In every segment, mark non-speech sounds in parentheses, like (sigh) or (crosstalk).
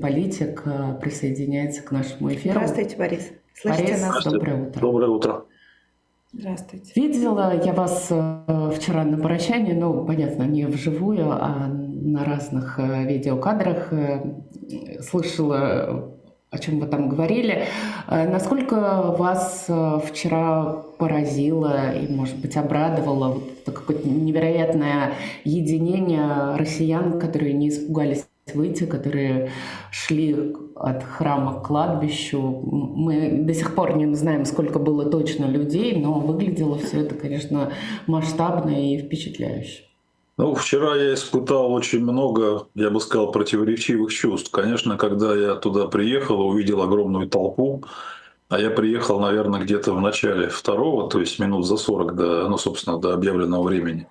политик, э, присоединяется к нашему эфиру. Здравствуйте, Борис. Слышите Борис, нас? доброе утро. Доброе утро. Здравствуйте. Видела я вас э, вчера на прощании, ну, понятно, не вживую, а на разных э, видеокадрах. Слышала, о чем вы там говорили. Насколько вас вчера поразило и, может быть, обрадовало вот какое-то невероятное единение россиян, которые не испугались выйти, которые шли от храма к кладбищу. Мы до сих пор не знаем, сколько было точно людей, но выглядело все это, конечно, масштабно и впечатляюще. Ну, вчера я испытал очень много, я бы сказал, противоречивых чувств. Конечно, когда я туда приехал, увидел огромную толпу, а я приехал, наверное, где-то в начале второго, то есть минут за 40 до, ну, собственно, до объявленного времени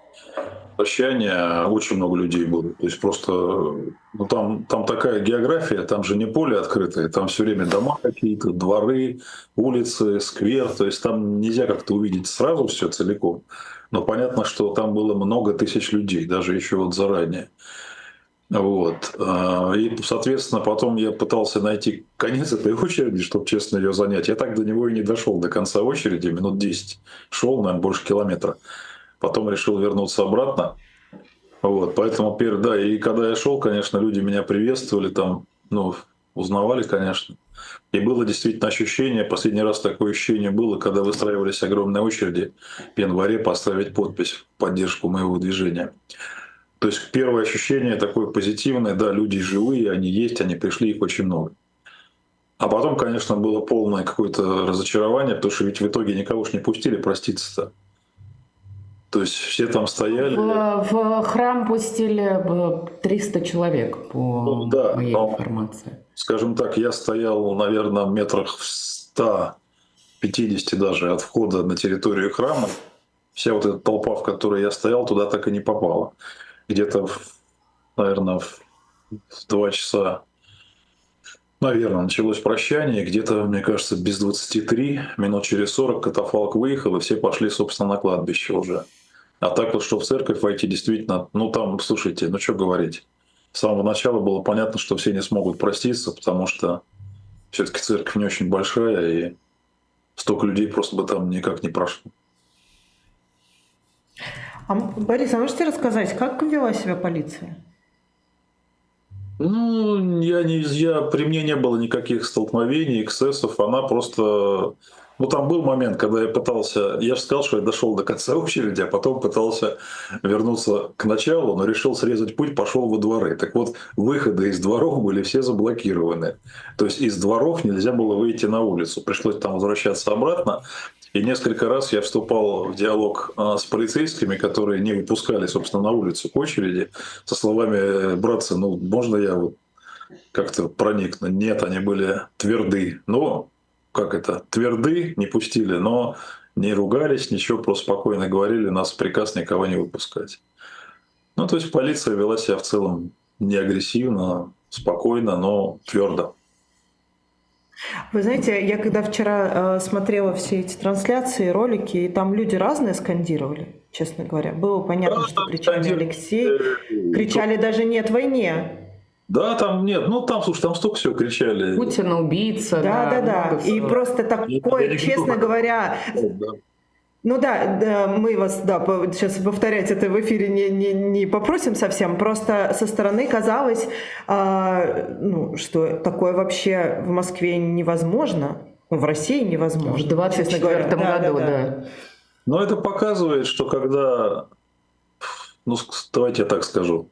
прощания очень много людей было. То есть просто ну, там, там такая география, там же не поле открытое, там все время дома какие-то, дворы, улицы, сквер. То есть там нельзя как-то увидеть сразу все целиком. Но понятно, что там было много тысяч людей, даже еще вот заранее. Вот. А, и, соответственно, потом я пытался найти конец этой (laughs) очереди, чтобы честно ее занять. Я так до него и не дошел, до конца очереди, минут 10. Шел, наверное, больше километра потом решил вернуться обратно. Вот, поэтому, да, и когда я шел, конечно, люди меня приветствовали, там, ну, узнавали, конечно. И было действительно ощущение, последний раз такое ощущение было, когда выстраивались огромные очереди в январе поставить подпись в поддержку моего движения. То есть первое ощущение такое позитивное, да, люди живые, они есть, они пришли, их очень много. А потом, конечно, было полное какое-то разочарование, потому что ведь в итоге никого ж не пустили проститься-то. То есть все там стояли. В, в храм пустили 300 человек по ну, да, моей но, информации. Скажем так, я стоял, наверное, в метрах в 150 даже от входа на территорию храма. Вся вот эта толпа, в которой я стоял, туда так и не попала. Где-то, наверное, в 2 часа Наверное, началось прощание, где-то, мне кажется, без 23, минут через 40 катафалк выехал, и все пошли, собственно, на кладбище уже. А так вот, что в церковь войти, действительно, ну там, слушайте, ну что говорить. С самого начала было понятно, что все не смогут проститься, потому что все-таки церковь не очень большая, и столько людей просто бы там никак не прошло. А, Борис, а можете рассказать, как вела себя полиция? Ну, я не, я, при мне не было никаких столкновений, эксцессов. Она просто ну, там был момент, когда я пытался, я же сказал, что я дошел до конца (laughs) очереди, а потом пытался вернуться к началу, но решил срезать путь, пошел во дворы. Так вот, выходы из дворов были все заблокированы. То есть из дворов нельзя было выйти на улицу. Пришлось там возвращаться обратно. И несколько раз я вступал в диалог а, с полицейскими, которые не выпускали, собственно, на улицу к очереди, со словами «Братцы, ну, можно я вот как-то проникну?» Нет, они были тверды. Но как это, тверды, не пустили, но не ругались, ничего, просто спокойно говорили, нас приказ никого не выпускать. Ну, то есть полиция вела себя в целом не агрессивно, спокойно, но твердо. Вы знаете, я когда вчера э, смотрела все эти трансляции, ролики, и там люди разные скандировали, честно говоря. Было понятно, да, что кричали Алексей, кричали даже «нет войне», да, там нет, ну там, слушай, там столько всего кричали. Путин убийца. Да, да, да. да. И просто такое, честно говоря, да. Ну да, да, мы вас, да, сейчас повторять это в эфире не, не, не попросим совсем, просто со стороны казалось, а, ну, что такое вообще в Москве невозможно, в России невозможно. В 24 году, да, да, да. Но это показывает, что когда, ну, давайте я так скажу,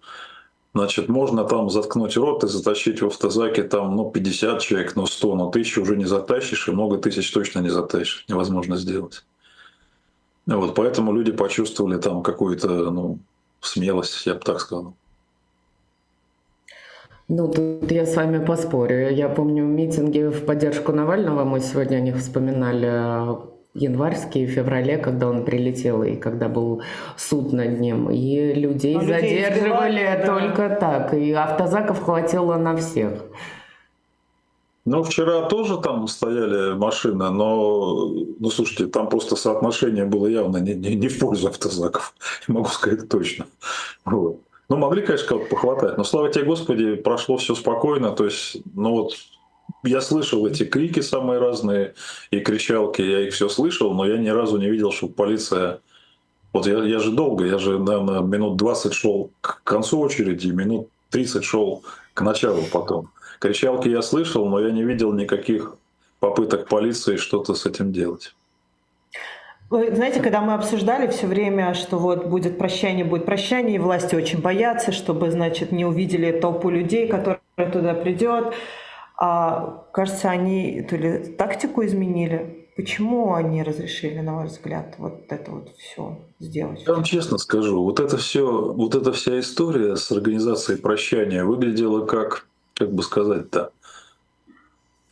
Значит, можно там заткнуть рот и затащить в автозаке там, ну, 50 человек, ну, 100, но тысячу уже не затащишь, и много тысяч точно не затащишь. Невозможно сделать. Вот, поэтому люди почувствовали там какую-то, ну, смелость, я бы так сказал. Ну, тут я с вами поспорю. Я помню митинги в поддержку Навального, мы сегодня о них вспоминали январские, в феврале, когда он прилетел и когда был суд над ним. И людей, людей задерживали только да. так. И автозаков хватило на всех. Ну, вчера тоже там стояли машины, но, ну, слушайте, там просто соотношение было явно не, не, не в пользу автозаков, могу сказать точно. Вот. Ну, могли, конечно, кого-то похватать, но, слава тебе, Господи, прошло все спокойно. То есть, ну вот, я слышал эти крики самые разные и кричалки, я их все слышал, но я ни разу не видел, чтобы полиция... Вот я, я же долго, я же, наверное, минут 20 шел к концу очереди, минут 30 шел к началу потом. Кричалки я слышал, но я не видел никаких попыток полиции что-то с этим делать. Вы знаете, когда мы обсуждали все время, что вот будет прощание, будет прощание, и власти очень боятся, чтобы, значит, не увидели толпу людей, которая туда придет. А, кажется, они то ли тактику изменили. Почему они разрешили, на ваш взгляд, вот это вот все сделать? Я вам честно скажу, вот это все, вот эта вся история с организацией прощания выглядела как, как бы сказать-то,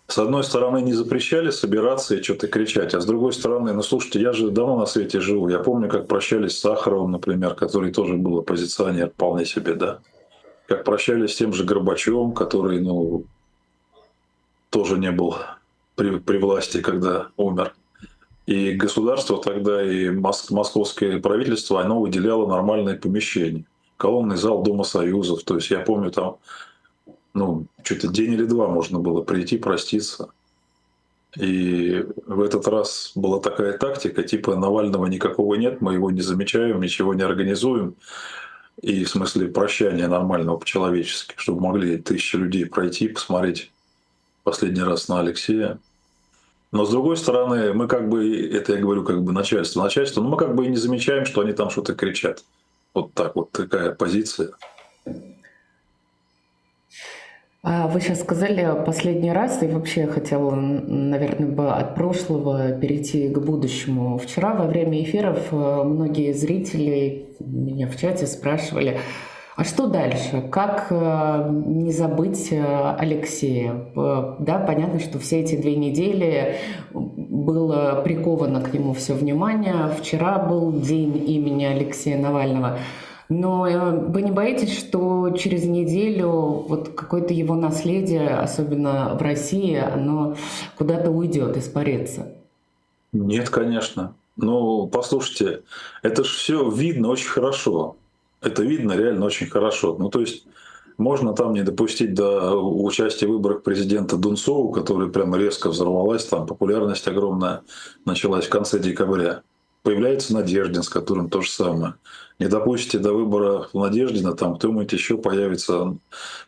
с одной стороны, не запрещали собираться и что-то кричать, а с другой стороны, ну слушайте, я же давно на свете живу. Я помню, как прощались с Сахаровым, например, который тоже был оппозиционер вполне себе, да. Как прощались с тем же Горбачевым, который, ну, тоже не был при, при власти, когда умер. И государство тогда, и моск, московское правительство, оно выделяло нормальные помещения. Колонный зал Дома Союзов. То есть я помню там ну, что-то день или два можно было прийти, проститься. И в этот раз была такая тактика, типа Навального никакого нет, мы его не замечаем, ничего не организуем. И в смысле прощания нормального по-человечески, чтобы могли тысячи людей пройти, посмотреть последний раз на Алексея. Но с другой стороны, мы как бы, это я говорю как бы начальство, начальство, но мы как бы и не замечаем, что они там что-то кричат. Вот так вот такая позиция. А вы сейчас сказали последний раз, и вообще я хотела, наверное, бы от прошлого перейти к будущему. Вчера во время эфиров э, многие зрители меня в чате спрашивали, а что дальше? Как э, не забыть э, Алексея? Да, понятно, что все эти две недели было приковано к нему все внимание. Вчера был день имени Алексея Навального. Но э, вы не боитесь, что через неделю вот какое-то его наследие, особенно в России, оно куда-то уйдет, испарится? Нет, конечно. Ну, послушайте, это же все видно очень хорошо. Это видно реально очень хорошо. Ну, то есть можно там не допустить до участия в выборах президента Дунцову, который прямо резко взорвалась, там популярность огромная началась в конце декабря. Появляется Надеждин, с которым то же самое не допустите до выбора Надеждина, там кто-нибудь еще появится,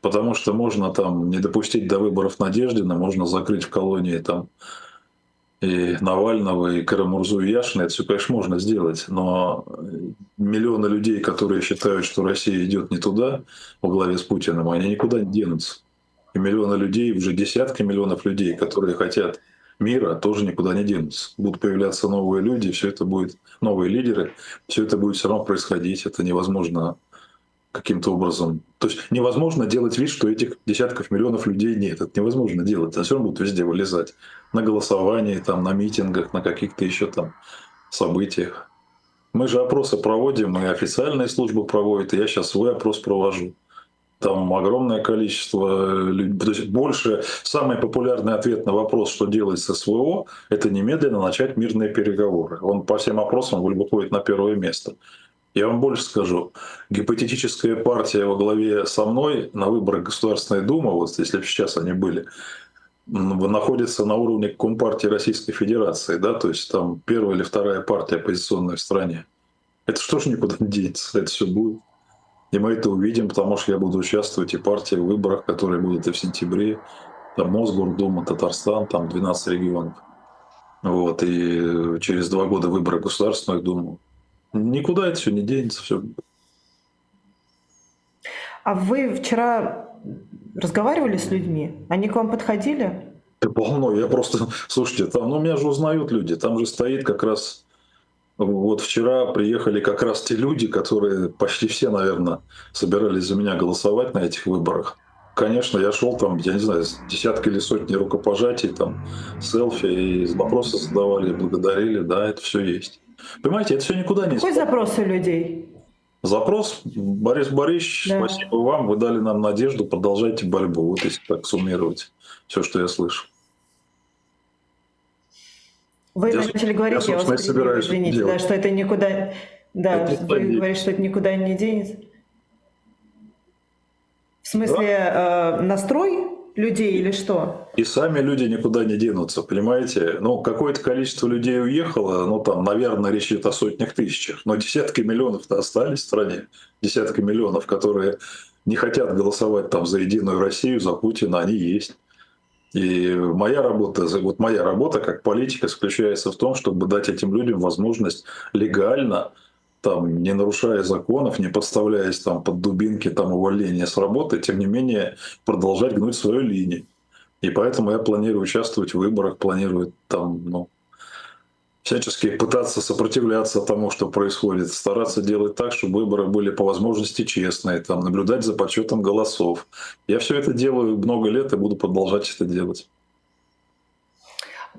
потому что можно там не допустить до выборов Надеждина, можно закрыть в колонии там и Навального, и Карамурзу, и Яшина, это все, конечно, можно сделать, но миллионы людей, которые считают, что Россия идет не туда, во главе с Путиным, они никуда не денутся. И миллионы людей, уже десятки миллионов людей, которые хотят мира тоже никуда не денутся. Будут появляться новые люди, все это будет, новые лидеры, все это будет все равно происходить. Это невозможно каким-то образом. То есть невозможно делать вид, что этих десятков миллионов людей нет. Это невозможно делать. Они все равно будут везде вылезать. На голосовании, там, на митингах, на каких-то еще там событиях. Мы же опросы проводим, и официальные службы проводят, и я сейчас свой опрос провожу. Там огромное количество людей. То есть больше, самый популярный ответ на вопрос, что делать с СВО, это немедленно начать мирные переговоры. Он по всем опросам выходит на первое место. Я вам больше скажу. Гипотетическая партия во главе со мной на выборах Государственной Думы, вот если бы сейчас они были, находится на уровне Компартии Российской Федерации, да, то есть там первая или вторая партия оппозиционная в стране. Это что ж никуда не денется, это все будет. И мы это увидим, потому что я буду участвовать и партии в выборах, которые будут и в сентябре. Там Мосгордума, Татарстан, там 12 регионов. Вот, и через два года выборы Государственную Думу. Никуда это все не денется. Все. А вы вчера разговаривали с людьми? Они к вам подходили? Да полно. Я просто, слушайте, там, ну меня же узнают люди. Там же стоит как раз вот вчера приехали как раз те люди, которые почти все, наверное, собирались за меня голосовать на этих выборах. Конечно, я шел там, я не знаю, десятки или сотни рукопожатий, там, селфи, и вопросы задавали, благодарили, да, это все есть. Понимаете, это все никуда не... Какой запрос у людей? Запрос, Борис Борисович, да. спасибо вам, вы дали нам надежду, продолжайте борьбу. Вот если так суммировать все, что я слышу. Вы я, начали говорить, я, я вас извините, да, что это никуда... Да, это вы говорите, что это никуда не денется. В смысле, да? э, настрой людей или что? И сами люди никуда не денутся, понимаете? Ну, какое-то количество людей уехало, ну, там, наверное, речь идет о сотнях тысячах, но десятки миллионов-то остались в стране, десятки миллионов, которые не хотят голосовать там за Единую Россию, за Путина, они есть. И моя работа, вот моя работа как политика заключается в том, чтобы дать этим людям возможность легально, там, не нарушая законов, не подставляясь там, под дубинки там, увольнения с работы, тем не менее продолжать гнуть свою линию. И поэтому я планирую участвовать в выборах, планирую там, ну, всячески пытаться сопротивляться тому, что происходит, стараться делать так, чтобы выборы были по возможности честные, там, наблюдать за подсчетом голосов. Я все это делаю много лет и буду продолжать это делать.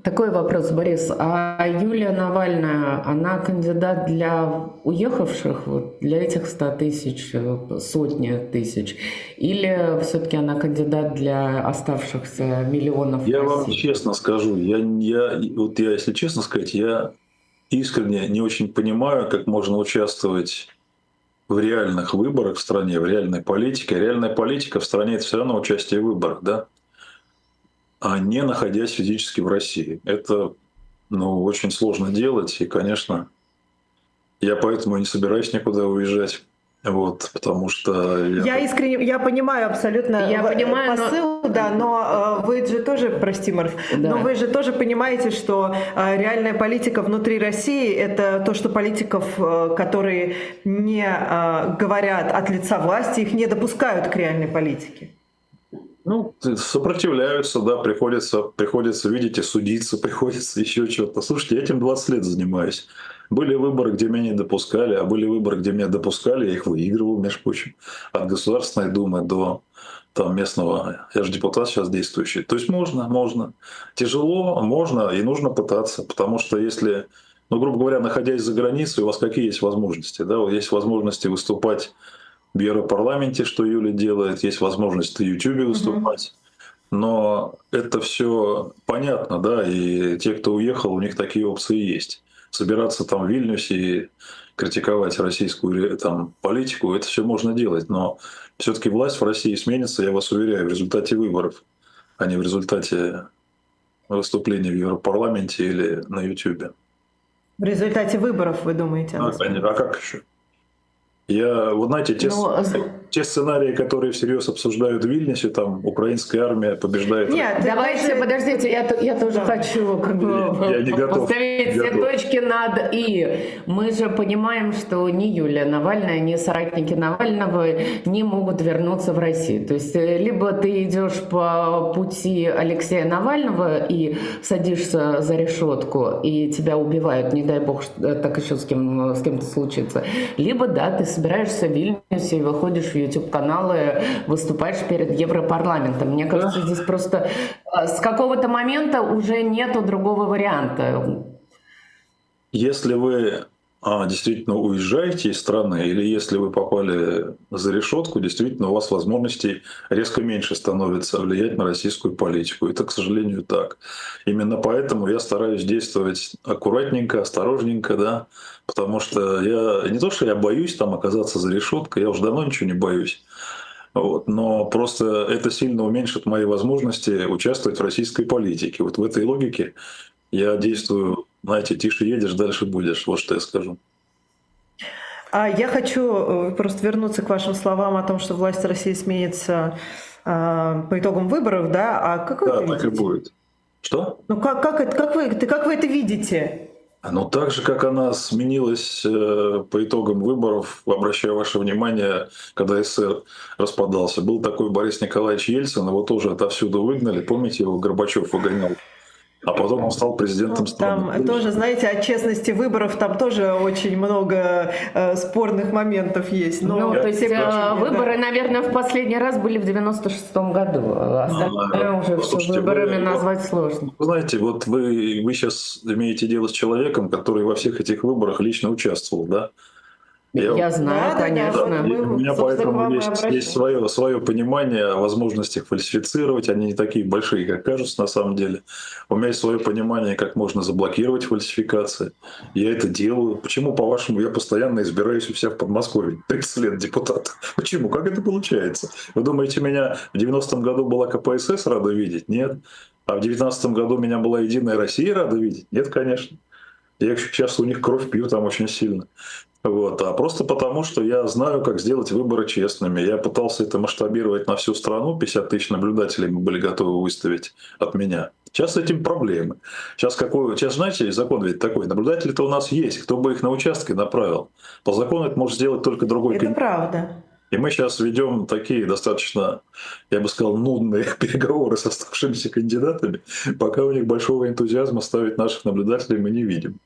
Такой вопрос, Борис. А Юлия Навальная, она кандидат для уехавших, вот, для этих 100 тысяч, сотни тысяч? Или все-таки она кандидат для оставшихся миллионов Я вам честно скажу, я, я, вот я, если честно сказать, я искренне не очень понимаю, как можно участвовать в реальных выборах в стране, в реальной политике. Реальная политика в стране – это все равно участие в выборах, да? А не находясь физически в России. Это ну, очень сложно делать, и, конечно, я поэтому не собираюсь никуда уезжать. Вот, потому что я... я искренне, я понимаю абсолютно я понимаю, посыл, но... да, но э, вы же тоже, прости, Марф, да. но вы же тоже понимаете, что э, реальная политика внутри России это то, что политиков, э, которые не э, говорят от лица власти, их не допускают к реальной политике. Ну, сопротивляются, да, приходится, приходится, видите, судиться, (laughs) приходится еще что-то. Слушайте, я этим 20 лет занимаюсь. Были выборы, где меня не допускали, а были выборы, где меня допускали, я их выигрывал, между прочим, от Государственной Думы до там местного, я же депутат сейчас действующий. То есть можно, можно. Тяжело, можно и нужно пытаться, потому что если, ну, грубо говоря, находясь за границей, у вас какие есть возможности? Да? Есть возможности выступать в Европарламенте, что Юля делает, есть возможность на YouTube выступать. Но это все понятно, да, и те, кто уехал, у них такие опции есть. Собираться там в Вильнюсе и критиковать российскую там, политику, это все можно делать. Но все-таки власть в России сменится, я вас уверяю, в результате выборов, а не в результате выступления в Европарламенте или на YouTube. В результате выборов, вы думаете? А, а как еще? Я, вот знаете, те, Но... те сценарии, которые всерьез обсуждают в Вильнюсе, там украинская армия побеждает. Нет, давайте, даже... подождите, я, я тоже да. хочу как бы я, я не (laughs) готов. поставить все точки над «и». Мы же понимаем, что ни Юлия Навальная, ни соратники Навального не могут вернуться в Россию. То есть э, либо ты идешь по пути Алексея Навального и садишься за решетку, и тебя убивают, не дай бог, так еще с, кем, с кем-то случится, либо да, ты собираешься в Вильнюсе и выходишь в YouTube-каналы, выступаешь перед Европарламентом. Мне кажется, здесь просто э, с какого-то момента уже нету другого варианта. Если вы а, действительно уезжаете из страны, или если вы попали за решетку, действительно у вас возможностей резко меньше становится влиять на российскую политику. Это, к сожалению, так. Именно поэтому я стараюсь действовать аккуратненько, осторожненько, да, потому что я не то, что я боюсь там оказаться за решеткой, я уже давно ничего не боюсь. Вот. Но просто это сильно уменьшит мои возможности участвовать в российской политике. Вот в этой логике я действую знаете, тише едешь, дальше будешь. Вот что я скажу. А я хочу э, просто вернуться к вашим словам о том, что власть России сменится э, по итогам выборов, да? А как вы да, это так видите? и будет. Что? Ну как, как, это, как, вы, как вы это видите? Ну, так же, как она сменилась э, по итогам выборов, обращаю ваше внимание, когда СССР распадался. Был такой Борис Николаевич Ельцин, его тоже отовсюду выгнали. Помните, его Горбачев выгонял а потом он стал президентом ну, страны. Там тоже, знаете, о честности выборов там тоже очень много э, спорных моментов есть. Но ну, то есть э, выборы, да. наверное, в последний раз были в 96-м году. Остальное а, уже все выборами вы, назвать сложно. Вы знаете, вот вы, вы сейчас имеете дело с человеком, который во всех этих выборах лично участвовал, да? Я, я знаю, да, конечно. Да, мы, у меня поэтому есть, есть свое, свое понимание о возможностях фальсифицировать. Они не такие большие, как кажутся на самом деле. У меня есть свое понимание, как можно заблокировать фальсификации. Я это делаю. Почему, по-вашему, я постоянно избираюсь у себя в Подмосковье? 30 лет депутата. Почему? Как это получается? Вы думаете, меня в 90-м году была КПСС рада видеть? Нет. А в 19 году меня была Единая Россия рада видеть? Нет, конечно. Я сейчас у них кровь пью там очень сильно. Вот. А просто потому, что я знаю, как сделать выборы честными. Я пытался это масштабировать на всю страну. 50 тысяч наблюдателей мы были готовы выставить от меня. Сейчас с этим проблемы. Сейчас, какой, сейчас знаете, закон ведь такой. Наблюдатели-то у нас есть. Кто бы их на участке направил? По закону это может сделать только другой Это правда. И мы сейчас ведем такие достаточно, я бы сказал, нудные (laughs) переговоры с оставшимися кандидатами, пока у них большого энтузиазма ставить наших наблюдателей мы не видим.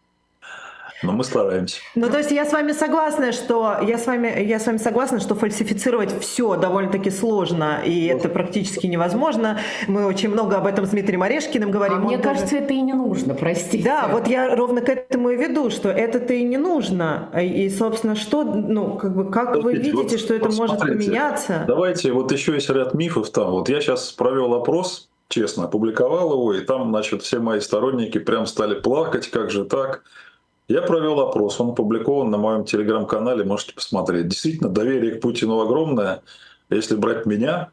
Но мы стараемся. Ну, то есть я с вами согласна, что я с вами, я с вами согласна, что фальсифицировать все довольно-таки сложно, и это практически невозможно. Мы очень много об этом с Дмитрием Орешкиным говорим. А мне тоже... кажется, это и не нужно, простите. Да, вот я ровно к этому и веду, что это-то и не нужно. И, собственно, что, ну, как бы, как Смотрите, вы видите, вот, что это вот может смотрите, поменяться? Давайте, вот еще есть ряд мифов там. Вот я сейчас провел опрос, честно, опубликовал его, и там, значит, все мои сторонники прям стали плакать, как же так. Я провел опрос, он опубликован на моем телеграм-канале, можете посмотреть. Действительно, доверие к Путину огромное. Если брать меня,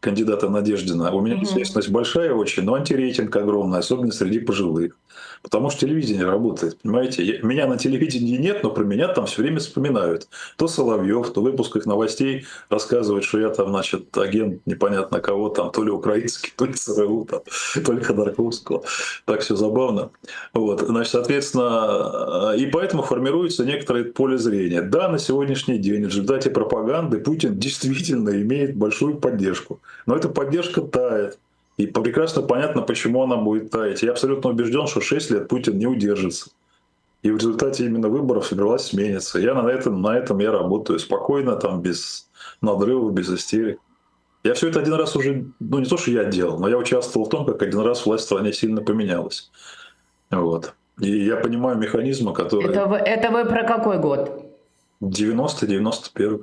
кандидата Надеждина, у меня mm известность большая очень, но антирейтинг огромный, особенно среди пожилых. Потому что телевидение работает, понимаете? Меня на телевидении нет, но про меня там все время вспоминают. То Соловьев, то в выпусках новостей рассказывает, что я там, значит, агент непонятно кого там, то ли украинский, то ли ЦРУ, там, (laughs) то ли Ходорковского. Так все забавно. Вот, значит, соответственно, и поэтому формируется некоторое поле зрения. Да, на сегодняшний день в результате пропаганды Путин действительно имеет большую поддержку. Но эта поддержка тает. И прекрасно понятно, почему она будет таять. Я абсолютно убежден, что 6 лет Путин не удержится. И в результате именно выборов власть сменится. Я на этом, на этом я работаю спокойно, там, без надрывов, без истерик. Я все это один раз уже, ну не то, что я делал, но я участвовал в том, как один раз власть в стране сильно поменялась. Вот. И я понимаю механизмы, которые... Это вы, это вы про какой год? 90-91.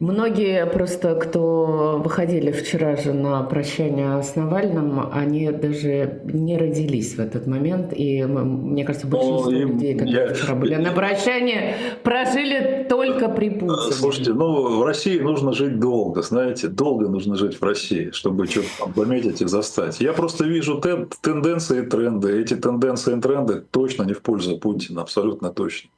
Многие просто, кто выходили вчера же на прощание с Навальным, они даже не родились в этот момент. И мне кажется, большинство ну, людей, которые я... вчера были на прощании, прожили только при Путине. Слушайте, ну в России нужно жить долго, знаете, долго нужно жить в России, чтобы что-то пометить и застать. Я просто вижу тен тенденции и тренды. Эти тенденции и тренды точно не в пользу Путина, абсолютно точно.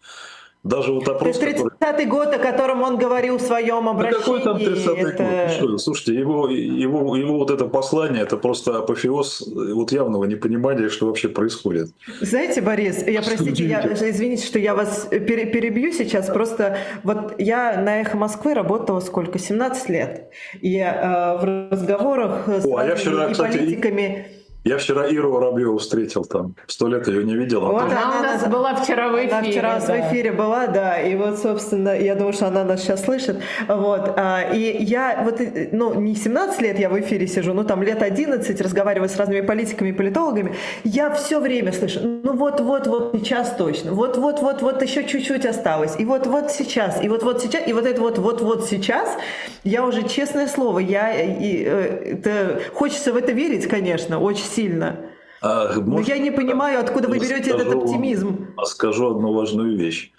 Даже вот опрос, То есть 30-й который... год, о котором он говорил в своем обращении. Да какой там 30-й это... год? Ну, слушайте, его, его, его вот это послание, это просто апофеоз вот явного непонимания, что вообще происходит. Знаете, Борис, я, простите, я, извините, что я вас перебью сейчас, просто вот я на «Эхо Москвы» работала сколько? 17 лет. И э, в разговорах с О, а я вчера, и кстати, политиками... Я вчера Иру Воробьеву встретил там. Сто лет ее не видел. А вот она, она у нас была вчера в эфире. Она вчера да. в эфире была, да. И вот, собственно, я думаю, что она нас сейчас слышит. Вот. А, и я вот, ну, не 17 лет я в эфире сижу, ну, там лет 11, разговариваю с разными политиками и политологами. Я все время слышу, ну, вот-вот, вот сейчас точно. Вот-вот-вот, вот еще чуть-чуть осталось. И вот-вот сейчас. И вот-вот сейчас. И вот это вот-вот-вот сейчас. Я уже, честное слово, я... И, э, это, хочется в это верить, конечно, очень сильно. А, Но я не понимаю, откуда вы берете этот оптимизм. Вам, скажу одну важную вещь.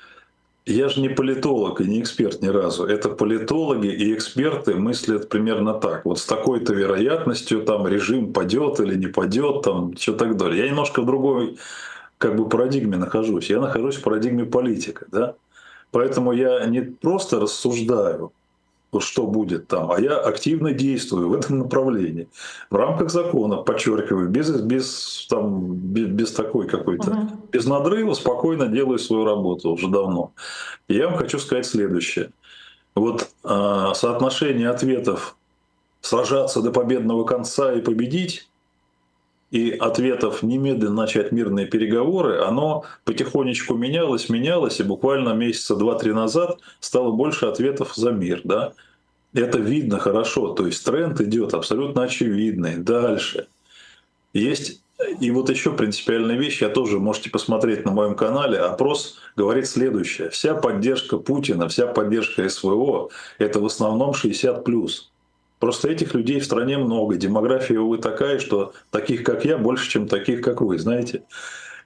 Я же не политолог и не эксперт ни разу. Это политологи и эксперты мыслят примерно так. Вот с такой-то вероятностью там режим падет или не падет, там что так далее. Я немножко в другой как бы парадигме нахожусь. Я нахожусь в парадигме политика, да. Поэтому я не просто рассуждаю, вот что будет там, а я активно действую в этом направлении. В рамках закона, подчеркиваю, без, без, там, без, без такой какой-то, угу. без надрыва, спокойно делаю свою работу уже давно. И я вам хочу сказать следующее. Вот э, соотношение ответов сражаться до победного конца и победить и ответов немедленно начать мирные переговоры, оно потихонечку менялось, менялось, и буквально месяца два-три назад стало больше ответов за мир. Да? Это видно хорошо, то есть тренд идет абсолютно очевидный. Дальше. Есть и вот еще принципиальная вещь, я тоже можете посмотреть на моем канале, опрос говорит следующее. Вся поддержка Путина, вся поддержка СВО – это в основном 60+. Просто этих людей в стране много. Демография, увы, такая, что таких, как я, больше, чем таких, как вы, знаете.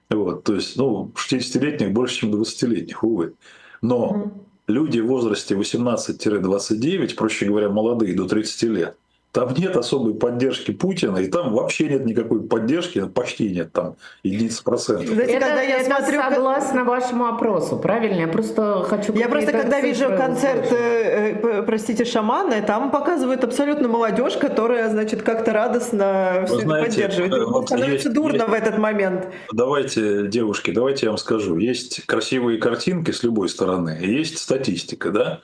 Вот, то есть, ну, 60-летних больше, чем 20-летних, увы. Но люди в возрасте 18-29, проще говоря, молодые, до 30 лет, там нет особой поддержки Путина, и там вообще нет никакой поддержки, почти нет, там единиц процентов. Знаете, это, когда я это смотрю, согласно вашему опросу, правильно? Я просто хочу... Я просто, когда вижу концерт, э, э, простите, шаманы, там показывают абсолютно молодежь, которая, значит, как-то радостно все знаете, это поддерживает. Э, вот становится есть, дурно есть, в этот момент. Давайте, девушки, давайте я вам скажу. Есть красивые картинки с любой стороны, есть статистика, да?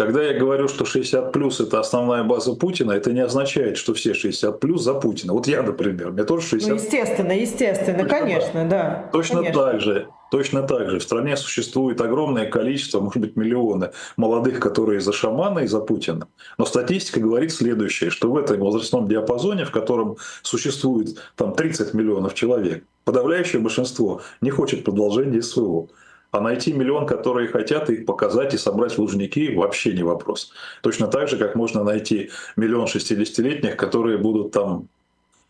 Когда я говорю, что 60 плюс это основная база Путина, это не означает, что все 60 плюс за Путина. Вот я, например, мне тоже 60. Ну, естественно, естественно, точно конечно, так. да. Точно конечно. так же. Точно так же. В стране существует огромное количество, может быть, миллионы молодых, которые за шамана и за Путина. Но статистика говорит следующее, что в этом возрастном диапазоне, в котором существует там 30 миллионов человек, подавляющее большинство не хочет продолжения СВО. А найти миллион, которые хотят их показать и собрать в Лужники, вообще не вопрос. Точно так же, как можно найти миллион 60-летних, которые будут там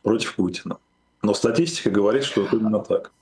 против Путина. Но статистика говорит, что это именно так.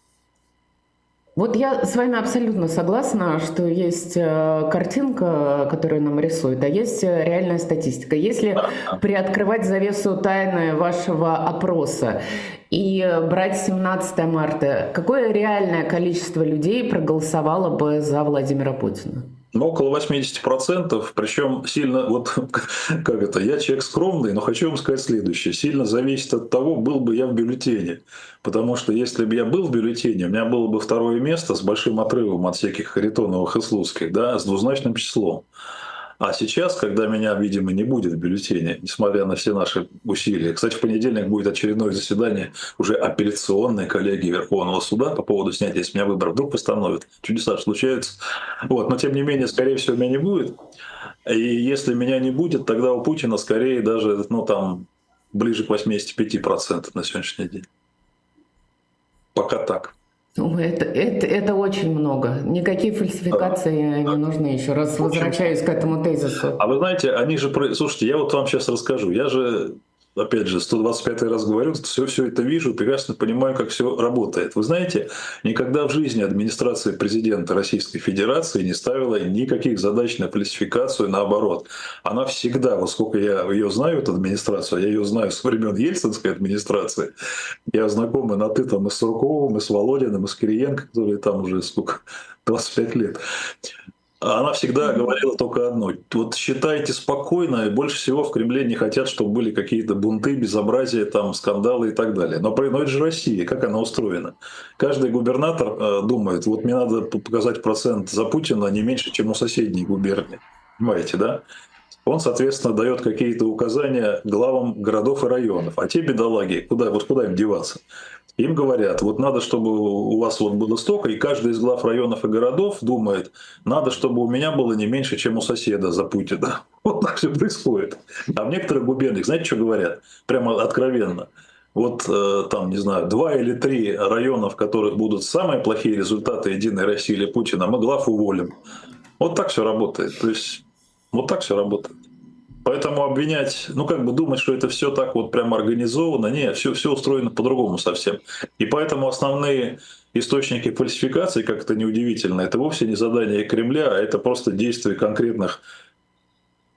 Вот я с вами абсолютно согласна, что есть э, картинка, которую нам рисуют, а есть э, реальная статистика. Если приоткрывать завесу тайны вашего опроса и брать 17 марта, какое реальное количество людей проголосовало бы за Владимира Путина? Ну, около 80%, причем сильно, вот (laughs) как это, я человек скромный, но хочу вам сказать следующее. Сильно зависит от того, был бы я в бюллетене. Потому что если бы я был в бюллетене, у меня было бы второе место с большим отрывом от всяких Харитоновых и Слуцких, да, с двузначным числом. А сейчас, когда меня, видимо, не будет в бюллетене, несмотря на все наши усилия, кстати, в понедельник будет очередное заседание уже апелляционной коллегии Верховного суда по поводу снятия с меня выборов. Вдруг постановят. Чудеса случаются. Вот. Но, тем не менее, скорее всего, меня не будет. И если меня не будет, тогда у Путина скорее даже, ну, там, ближе к 85% на сегодняшний день. Пока так. Ну, это, это, это очень много. Никакие фальсификации да. не нужны. Еще раз возвращаюсь к этому тезису. А вы знаете, они же... Слушайте, я вот вам сейчас расскажу. Я же опять же, 125 раз говорю, все, все это вижу, прекрасно понимаю, как все работает. Вы знаете, никогда в жизни администрация президента Российской Федерации не ставила никаких задач на фальсификацию, наоборот. Она всегда, вот сколько я ее знаю, эту администрацию, я ее знаю с времен Ельцинской администрации, я знакомый на ты там и с Сурковым, и с Володиным, и с Кириенко, которые там уже сколько, 25 лет. Она всегда говорила только одно. Вот считайте спокойно, и больше всего в Кремле не хотят, чтобы были какие-то бунты, безобразия, там, скандалы и так далее. Но, но это же Россия, как она устроена. Каждый губернатор э, думает, вот мне надо показать процент за Путина не меньше, чем у соседней губернии. Понимаете, да? Он, соответственно, дает какие-то указания главам городов и районов. А те бедолаги, куда, вот куда им деваться? Им говорят, вот надо, чтобы у вас вот было столько, и каждый из глав районов и городов думает, надо, чтобы у меня было не меньше, чем у соседа за Путина. (laughs) Вот так все происходит. А в некоторых губерниях, знаете, что говорят? Прямо откровенно. Вот э, там, не знаю, два или три района, в которых будут самые плохие результаты Единой России или Путина, мы глав уволим. Вот так все работает. То есть вот так все работает. Поэтому обвинять, ну как бы думать, что это все так вот прямо организовано, нет, все, все устроено по-другому совсем. И поэтому основные источники фальсификации, как это неудивительно, это вовсе не задание Кремля, а это просто действия конкретных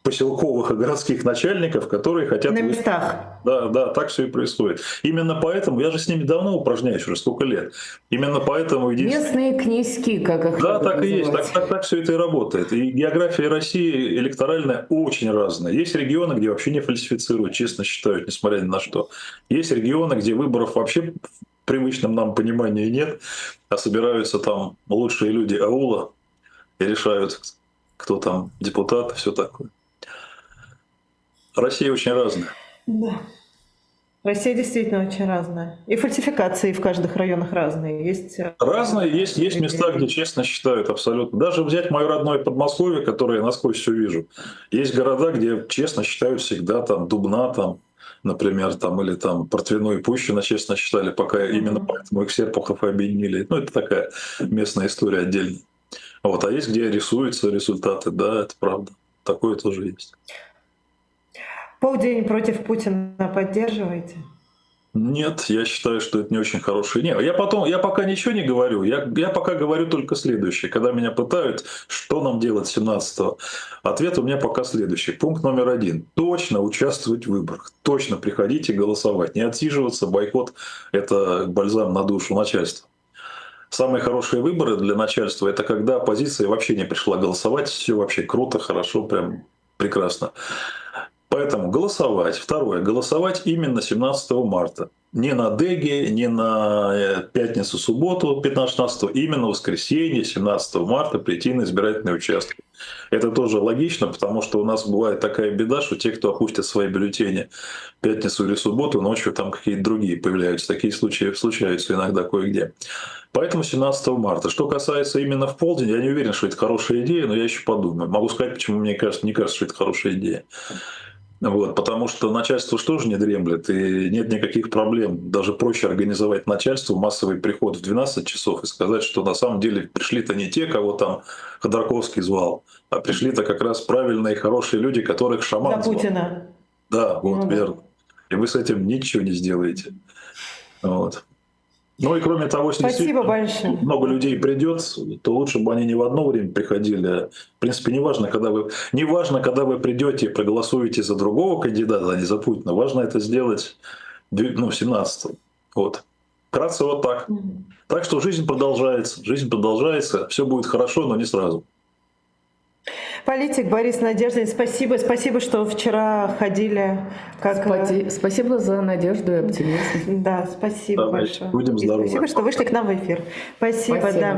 поселковых и городских начальников, которые хотят... На местах. Да, да, так все и происходит. Именно поэтому, я же с ними давно упражняюсь, уже сколько лет. Именно поэтому... Единственное... Местные князьки, как их Да, так называть. и есть, так, так, так все это и работает. И география России электоральная очень разная. Есть регионы, где вообще не фальсифицируют, честно считают, несмотря ни на что. Есть регионы, где выборов вообще в привычном нам понимании нет, а собираются там лучшие люди аула и решают, кто там депутат и все такое. Россия очень разная. Да. Россия действительно очень разная. И фальсификации в каждых районах разные. Есть э, разные, есть, есть места, где честно считают абсолютно. Даже взять мое родное Подмосковье, которое я насквозь все вижу. Есть города, где честно считают всегда там Дубна, там например, там, или там Портвину и Пущина, честно считали, пока именно поэтому их Серпухов объединили. Ну, это такая местная история отдельная. Вот. А есть, где рисуются результаты, да, это правда. Такое тоже есть. Полдень против Путина поддерживаете? Нет, я считаю, что это не очень хорошая идея. Я потом, я пока ничего не говорю, я, я пока говорю только следующее. Когда меня пытают, что нам делать 17-го, ответ у меня пока следующий. Пункт номер один. Точно участвовать в выборах. Точно приходите голосовать. Не отсиживаться, бойкот – это бальзам на душу начальства. Самые хорошие выборы для начальства – это когда оппозиция вообще не пришла голосовать, все вообще круто, хорошо, прям прекрасно. Поэтому голосовать. Второе. Голосовать именно 17 марта. Не на Деге, не на э, пятницу, субботу 15-16, именно воскресенье 17 марта прийти на избирательный участок. Это тоже логично, потому что у нас бывает такая беда, что те, кто опустят свои бюллетени в пятницу или субботу, ночью там какие-то другие появляются. Такие случаи случаются иногда кое-где. Поэтому 17 марта. Что касается именно в полдень, я не уверен, что это хорошая идея, но я еще подумаю. Могу сказать, почему мне кажется, не кажется, что это хорошая идея. Вот, потому что начальство что же не дремлет, и нет никаких проблем. Даже проще организовать начальству массовый приход в 12 часов и сказать, что на самом деле пришли-то не те, кого там Ходорковский звал, а пришли-то как раз правильные, хорошие люди, которых шаман За Путина. Да, вот, ну, верно. И вы с этим ничего не сделаете. Вот. Ну и кроме того, если Спасибо большое. много людей придет, то лучше бы они не в одно время приходили. А, в принципе, не важно, когда вы, не важно, когда вы придете и проголосуете за другого кандидата, а не за Путина. Важно это сделать ну, 17 Вот. Вкратце вот так. Так что жизнь продолжается. Жизнь продолжается. Все будет хорошо, но не сразу. Политик Борис Надеждин, спасибо. Спасибо, что вчера ходили. Как... Спаси... Спасибо за надежду и оптимизм. Да, спасибо Давайте. большое. Будем здоровы. спасибо, что вышли к нам в эфир. Спасибо, спасибо. да.